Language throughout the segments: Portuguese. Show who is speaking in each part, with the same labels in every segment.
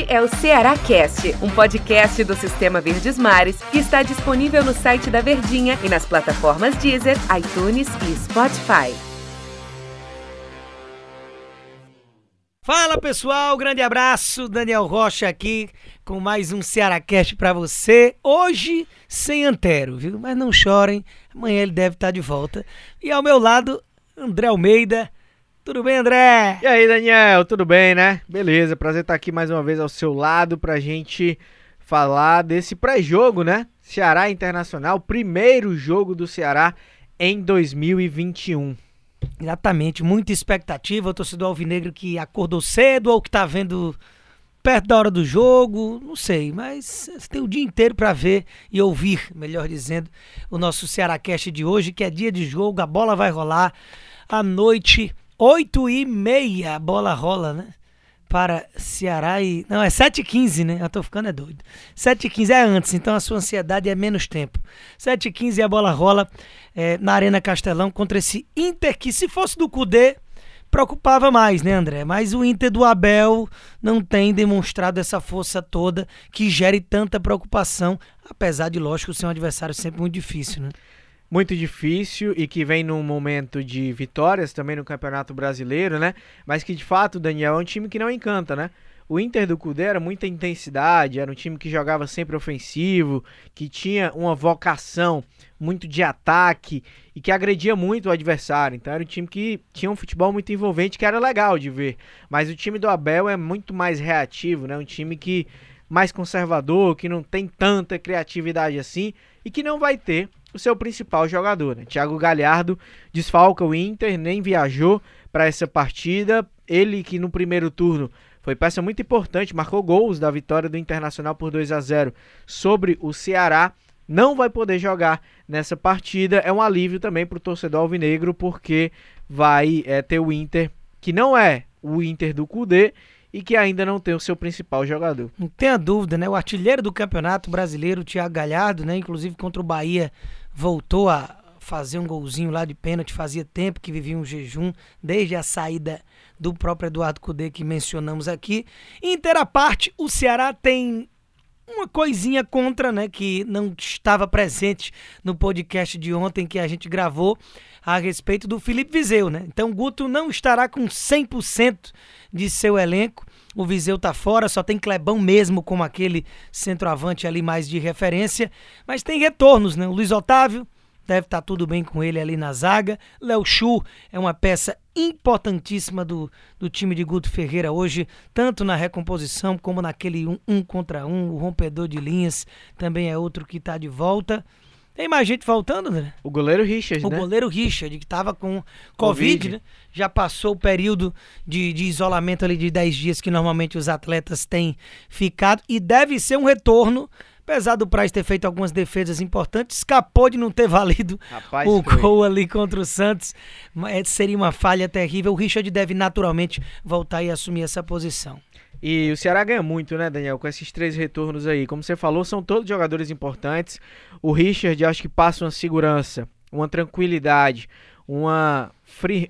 Speaker 1: Este é o Ceará Cast, um podcast do Sistema Verdes Mares que está disponível no site da Verdinha e nas plataformas Deezer, iTunes e Spotify.
Speaker 2: Fala pessoal, grande abraço, Daniel Rocha aqui com mais um Cearacast para você. Hoje sem Antero, viu? Mas não chorem, amanhã ele deve estar de volta. E ao meu lado, André Almeida. Tudo bem, André?
Speaker 3: E aí, Daniel, tudo bem, né? Beleza, prazer estar aqui mais uma vez ao seu lado pra gente falar desse pré-jogo, né? Ceará Internacional, primeiro jogo do Ceará em 2021.
Speaker 2: Exatamente, muita expectativa. O torcedor alvinegro que acordou cedo ou que tá vendo perto da hora do jogo, não sei, mas tem o dia inteiro para ver e ouvir, melhor dizendo, o nosso Ceará Cast de hoje, que é dia de jogo, a bola vai rolar à noite 8 e meia a bola rola, né? Para Ceará e. Não, é 7h15, né? Eu tô ficando é doido. 7h15 é antes, então a sua ansiedade é menos tempo. 7h15 a bola rola é, na Arena Castelão contra esse Inter que, se fosse do Cudê, preocupava mais, né, André? Mas o Inter do Abel não tem demonstrado essa força toda que gere tanta preocupação, apesar de, lógico, ser um adversário sempre muito difícil, né?
Speaker 3: Muito difícil e que vem num momento de vitórias também no Campeonato Brasileiro, né? Mas que de fato, Daniel, é um time que não encanta, né? O Inter do Cudê era muita intensidade, era um time que jogava sempre ofensivo, que tinha uma vocação muito de ataque e que agredia muito o adversário. Então era um time que tinha um futebol muito envolvente, que era legal de ver. Mas o time do Abel é muito mais reativo, né? Um time que mais conservador, que não tem tanta criatividade assim e que não vai ter o seu principal jogador. Né? Thiago Galhardo desfalca o Inter, nem viajou para essa partida. Ele que no primeiro turno foi peça muito importante, marcou gols da vitória do Internacional por 2 a 0 sobre o Ceará. Não vai poder jogar nessa partida. É um alívio também para o torcedor alvinegro, porque vai é, ter o Inter, que não é o Inter do Cudê, e que ainda não tem o seu principal jogador.
Speaker 2: Não tenha dúvida, né? O artilheiro do Campeonato Brasileiro, o Thiago Galhardo, né? Inclusive contra o Bahia, voltou a fazer um golzinho lá de pênalti, fazia tempo que vivia um jejum, desde a saída do próprio Eduardo Cudê que mencionamos aqui. Inteira parte, o Ceará tem uma coisinha contra, né, que não estava presente no podcast de ontem que a gente gravou a respeito do Felipe Viseu, né? Então Guto não estará com 100% de seu elenco. O Viseu tá fora, só tem Clebão mesmo como aquele centroavante ali mais de referência, mas tem retornos, né? O Luiz Otávio deve estar tá tudo bem com ele ali na zaga. Léo Chu é uma peça importantíssima do, do time de Guto Ferreira hoje, tanto na recomposição como naquele um, um contra um. O rompedor de linhas também é outro que está de volta. Tem mais gente voltando, né?
Speaker 3: O goleiro Richard,
Speaker 2: o
Speaker 3: né?
Speaker 2: O goleiro Richard, que estava com Covid, Covid, né? Já passou o período de, de isolamento ali de 10 dias que normalmente os atletas têm ficado. E deve ser um retorno Apesar do Praz ter feito algumas defesas importantes, escapou de não ter valido Rapaz, o foi. gol ali contra o Santos. Mas seria uma falha terrível. O Richard deve naturalmente voltar e assumir essa posição.
Speaker 3: E o Ceará ganha muito, né, Daniel, com esses três retornos aí. Como você falou, são todos jogadores importantes. O Richard, acho que passa uma segurança, uma tranquilidade, uma,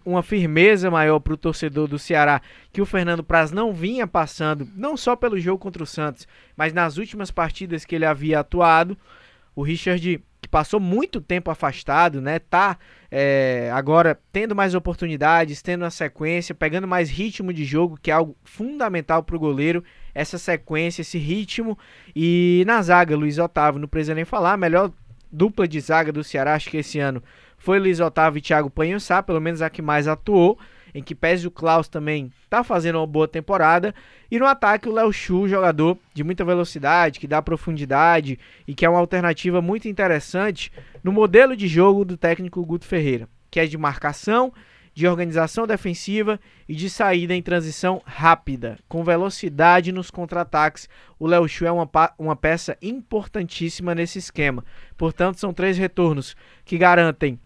Speaker 3: uma firmeza maior para o torcedor do Ceará que o Fernando Praz não vinha passando, não só pelo jogo contra o Santos, mas nas últimas partidas que ele havia atuado. O Richard passou muito tempo afastado, né? Tá é, agora tendo mais oportunidades, tendo uma sequência, pegando mais ritmo de jogo, que é algo fundamental para o goleiro. Essa sequência, esse ritmo. E na zaga, Luiz Otávio, não precisa nem falar, melhor dupla de zaga do Ceará, acho que esse ano foi Luiz Otávio e Thiago Panhussá, pelo menos a que mais atuou em que pese o Klaus também tá fazendo uma boa temporada. E no ataque o Léo Chu, jogador de muita velocidade, que dá profundidade e que é uma alternativa muito interessante no modelo de jogo do técnico Guto Ferreira, que é de marcação, de organização defensiva e de saída em transição rápida, com velocidade nos contra-ataques. O Léo Chu é uma, uma peça importantíssima nesse esquema. Portanto, são três retornos que garantem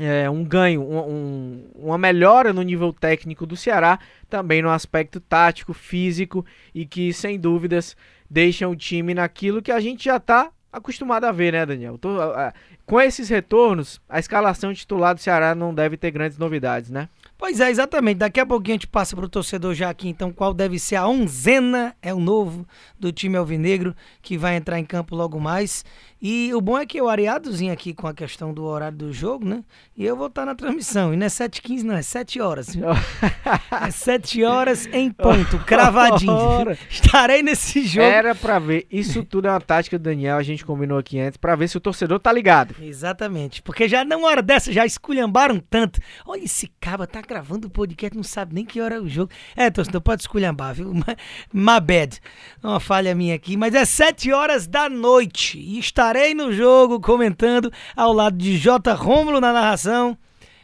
Speaker 3: é, um ganho, um, um, uma melhora no nível técnico do Ceará, também no aspecto tático, físico e que, sem dúvidas, deixam o time naquilo que a gente já está acostumado a ver, né, Daniel? Tô, uh, com esses retornos, a escalação titular do Ceará não deve ter grandes novidades, né?
Speaker 2: Pois é, exatamente. Daqui a pouquinho a gente passa para o torcedor já aqui, então, qual deve ser a onzena, é o novo do time alvinegro, que vai entrar em campo logo mais. E o bom é que o Ariadozinho aqui com a questão do horário do jogo, né? E eu vou estar na transmissão. E não é 7h15, não, é 7 horas. é 7 horas em ponto, cravadinho. Estarei nesse jogo.
Speaker 3: Era para ver. Isso tudo é uma tática do Daniel, a gente combinou aqui antes, para ver se o torcedor tá ligado.
Speaker 2: Exatamente. Porque já numa hora dessa, já esculhambaram tanto. Olha, esse caba tá gravando o podcast, não sabe nem que hora é o jogo. É, torcedor, pode esculhambar, viu? My bad. Uma falha minha aqui. Mas é 7 horas da noite. E está estarei no jogo comentando ao lado de J. Rômulo na narração.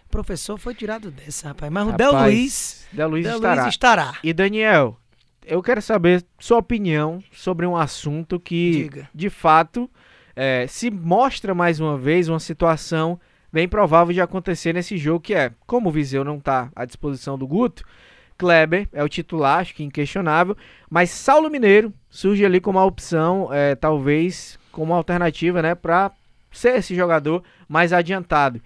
Speaker 2: O professor foi tirado dessa, rapaz. Mas o Del Luiz,
Speaker 3: Del Luiz, Del estará. Luiz estará. E Daniel, eu quero saber sua opinião sobre um assunto que, Diga. de fato, é, se mostra mais uma vez uma situação bem provável de acontecer nesse jogo, que é, como o Viseu não está à disposição do Guto, Kleber é o titular, acho que inquestionável, mas Saulo Mineiro surge ali como uma opção, é, talvez como alternativa, né, para ser esse jogador mais adiantado.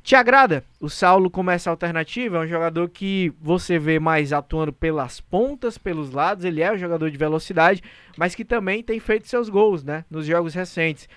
Speaker 3: Te agrada o Saulo como essa alternativa? É um jogador que você vê mais atuando pelas pontas, pelos lados. Ele é um jogador de velocidade, mas que também tem feito seus gols, né? Nos jogos recentes.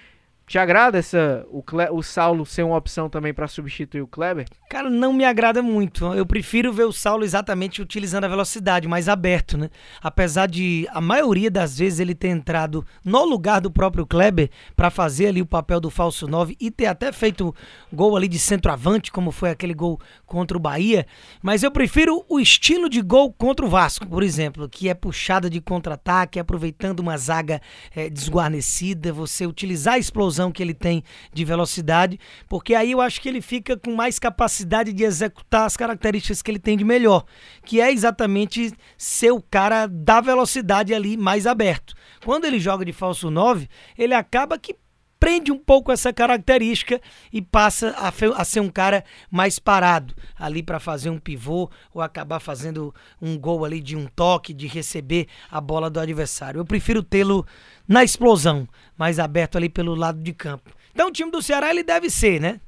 Speaker 3: Te agrada essa, o, Cle, o Saulo ser uma opção também para substituir o Kleber?
Speaker 2: Cara, não me agrada muito. Eu prefiro ver o Saulo exatamente utilizando a velocidade, mais aberto, né? Apesar de a maioria das vezes ele ter entrado no lugar do próprio Kleber para fazer ali o papel do falso 9 e ter até feito gol ali de centroavante, como foi aquele gol contra o Bahia. Mas eu prefiro o estilo de gol contra o Vasco, por exemplo, que é puxada de contra-ataque, aproveitando uma zaga é, desguarnecida, você utilizar a explosão que ele tem de velocidade, porque aí eu acho que ele fica com mais capacidade de executar as características que ele tem de melhor, que é exatamente ser o cara da velocidade ali mais aberto. Quando ele joga de falso 9, ele acaba que prende um pouco essa característica e passa a, a ser um cara mais parado ali para fazer um pivô ou acabar fazendo um gol ali de um toque, de receber a bola do adversário. Eu prefiro tê-lo na explosão, mais aberto ali pelo lado de campo. Então o time do Ceará ele deve ser, né?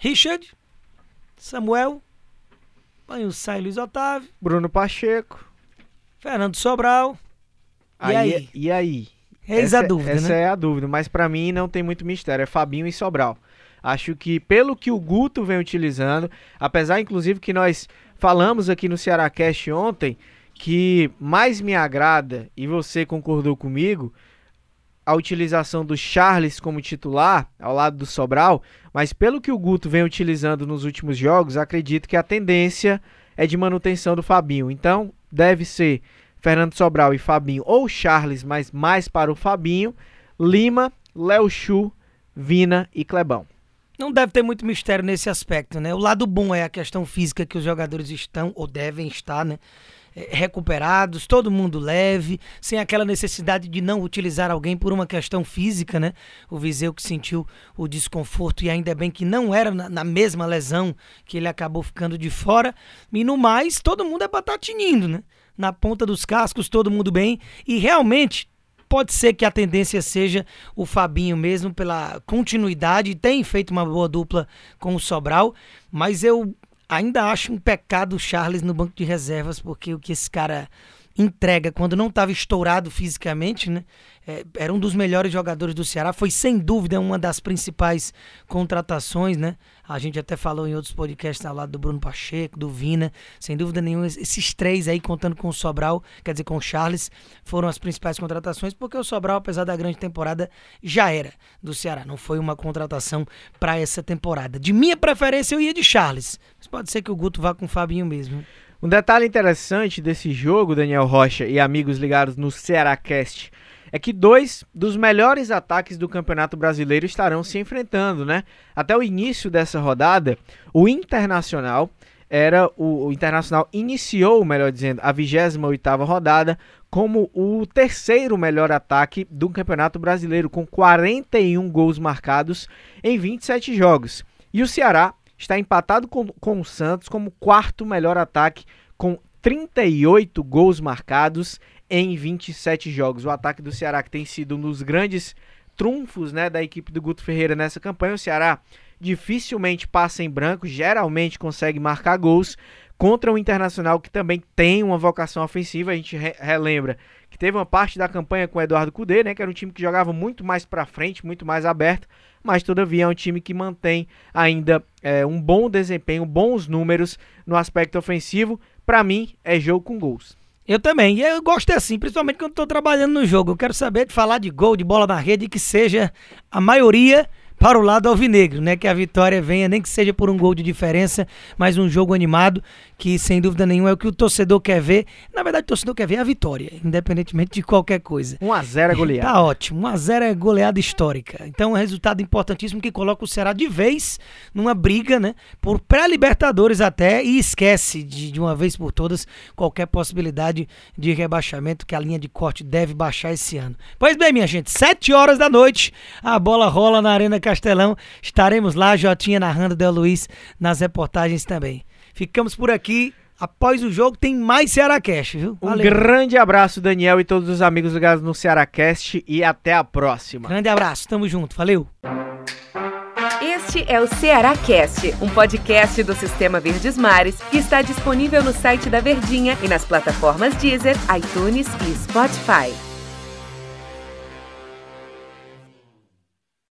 Speaker 2: Richard, Samuel, Banho Sai Luiz Otávio,
Speaker 3: Bruno Pacheco,
Speaker 2: Fernando Sobral.
Speaker 3: E aí? aí? E aí?
Speaker 2: Eis essa, a dúvida,
Speaker 3: Essa
Speaker 2: né?
Speaker 3: é a dúvida, mas para mim não tem muito mistério, é Fabinho e Sobral. Acho que pelo que o Guto vem utilizando, apesar inclusive que nós falamos aqui no Ceará Cast ontem, que mais me agrada, e você concordou comigo, a utilização do Charles como titular ao lado do Sobral, mas pelo que o Guto vem utilizando nos últimos jogos, acredito que a tendência é de manutenção do Fabinho. Então, deve ser Fernando Sobral e Fabinho, ou Charles, mas mais para o Fabinho, Lima, Léo Chu, Vina e Clebão.
Speaker 2: Não deve ter muito mistério nesse aspecto, né? O lado bom é a questão física que os jogadores estão ou devem estar, né? É, recuperados, todo mundo leve, sem aquela necessidade de não utilizar alguém por uma questão física, né? O Viseu que sentiu o desconforto e ainda bem que não era na, mesma lesão que ele acabou ficando de fora. E no mais, todo mundo é batatinindo, né? Na ponta dos cascos, todo mundo bem. E realmente pode ser que a tendência seja o Fabinho mesmo pela continuidade, tem feito uma boa dupla com o Sobral, mas eu ainda acho um pecado o Charles no banco de reservas, porque o que esse cara entrega quando não estava estourado fisicamente, né? É, era um dos melhores jogadores do Ceará, foi sem dúvida uma das principais contratações, né? A gente até falou em outros podcasts ao lado do Bruno Pacheco, do Vina, sem dúvida nenhuma, esses três aí, contando com o Sobral, quer dizer, com o Charles, foram as principais contratações, porque o Sobral, apesar da grande temporada, já era do Ceará, não foi uma contratação para essa temporada. De minha preferência, eu ia de Charles, mas pode ser que o Guto vá com o Fabinho mesmo.
Speaker 3: Um detalhe interessante desse jogo, Daniel Rocha e amigos ligados no Ceará Cast, é que dois dos melhores ataques do Campeonato Brasileiro estarão se enfrentando, né? Até o início dessa rodada, o Internacional era o, o Internacional iniciou, melhor dizendo, a 28ª rodada como o terceiro melhor ataque do Campeonato Brasileiro com 41 gols marcados em 27 jogos. E o Ceará está empatado com, com o Santos como quarto melhor ataque com 38 gols marcados em 27 jogos. O ataque do Ceará que tem sido um dos grandes trunfos né, da equipe do Guto Ferreira nessa campanha. O Ceará dificilmente passa em branco, geralmente consegue marcar gols. contra o Internacional, que também tem uma vocação ofensiva. A gente re relembra que teve uma parte da campanha com o Eduardo Cudê, né, que era um time que jogava muito mais para frente, muito mais aberto, mas todavia é um time que mantém ainda é, um bom desempenho, bons números no aspecto ofensivo. Para mim, é jogo com gols.
Speaker 2: Eu também. E eu gosto assim, principalmente quando estou trabalhando no jogo. Eu quero saber de falar de gol, de bola na rede, que seja a maioria para o lado alvinegro, né? Que a vitória venha, nem que seja por um gol de diferença, mas um jogo animado, que sem dúvida nenhuma é o que o torcedor quer ver. Na verdade, o torcedor quer ver a vitória, independentemente de qualquer coisa.
Speaker 3: 1x0 é goleada.
Speaker 2: Tá ótimo, 1x0 é goleada histórica. Então é um resultado importantíssimo que coloca o Ceará de vez numa briga, né? Por pré-Libertadores até, e esquece de, de uma vez por todas qualquer possibilidade de rebaixamento, que a linha de corte deve baixar esse ano. Pois bem, minha gente, 7 horas da noite, a bola rola na Arena Castelão. Estaremos lá, Jotinha narrando Del Luiz nas reportagens também. Ficamos por aqui. Após o jogo tem mais Ceará Cast, viu?
Speaker 3: Um grande abraço, Daniel, e todos os amigos ligados no Ceará Cast e até a próxima.
Speaker 2: Grande abraço, tamo junto, valeu.
Speaker 1: Este é o Ceará Cast, um podcast do Sistema Verdes Mares que está disponível no site da Verdinha e nas plataformas Deezer, iTunes e Spotify.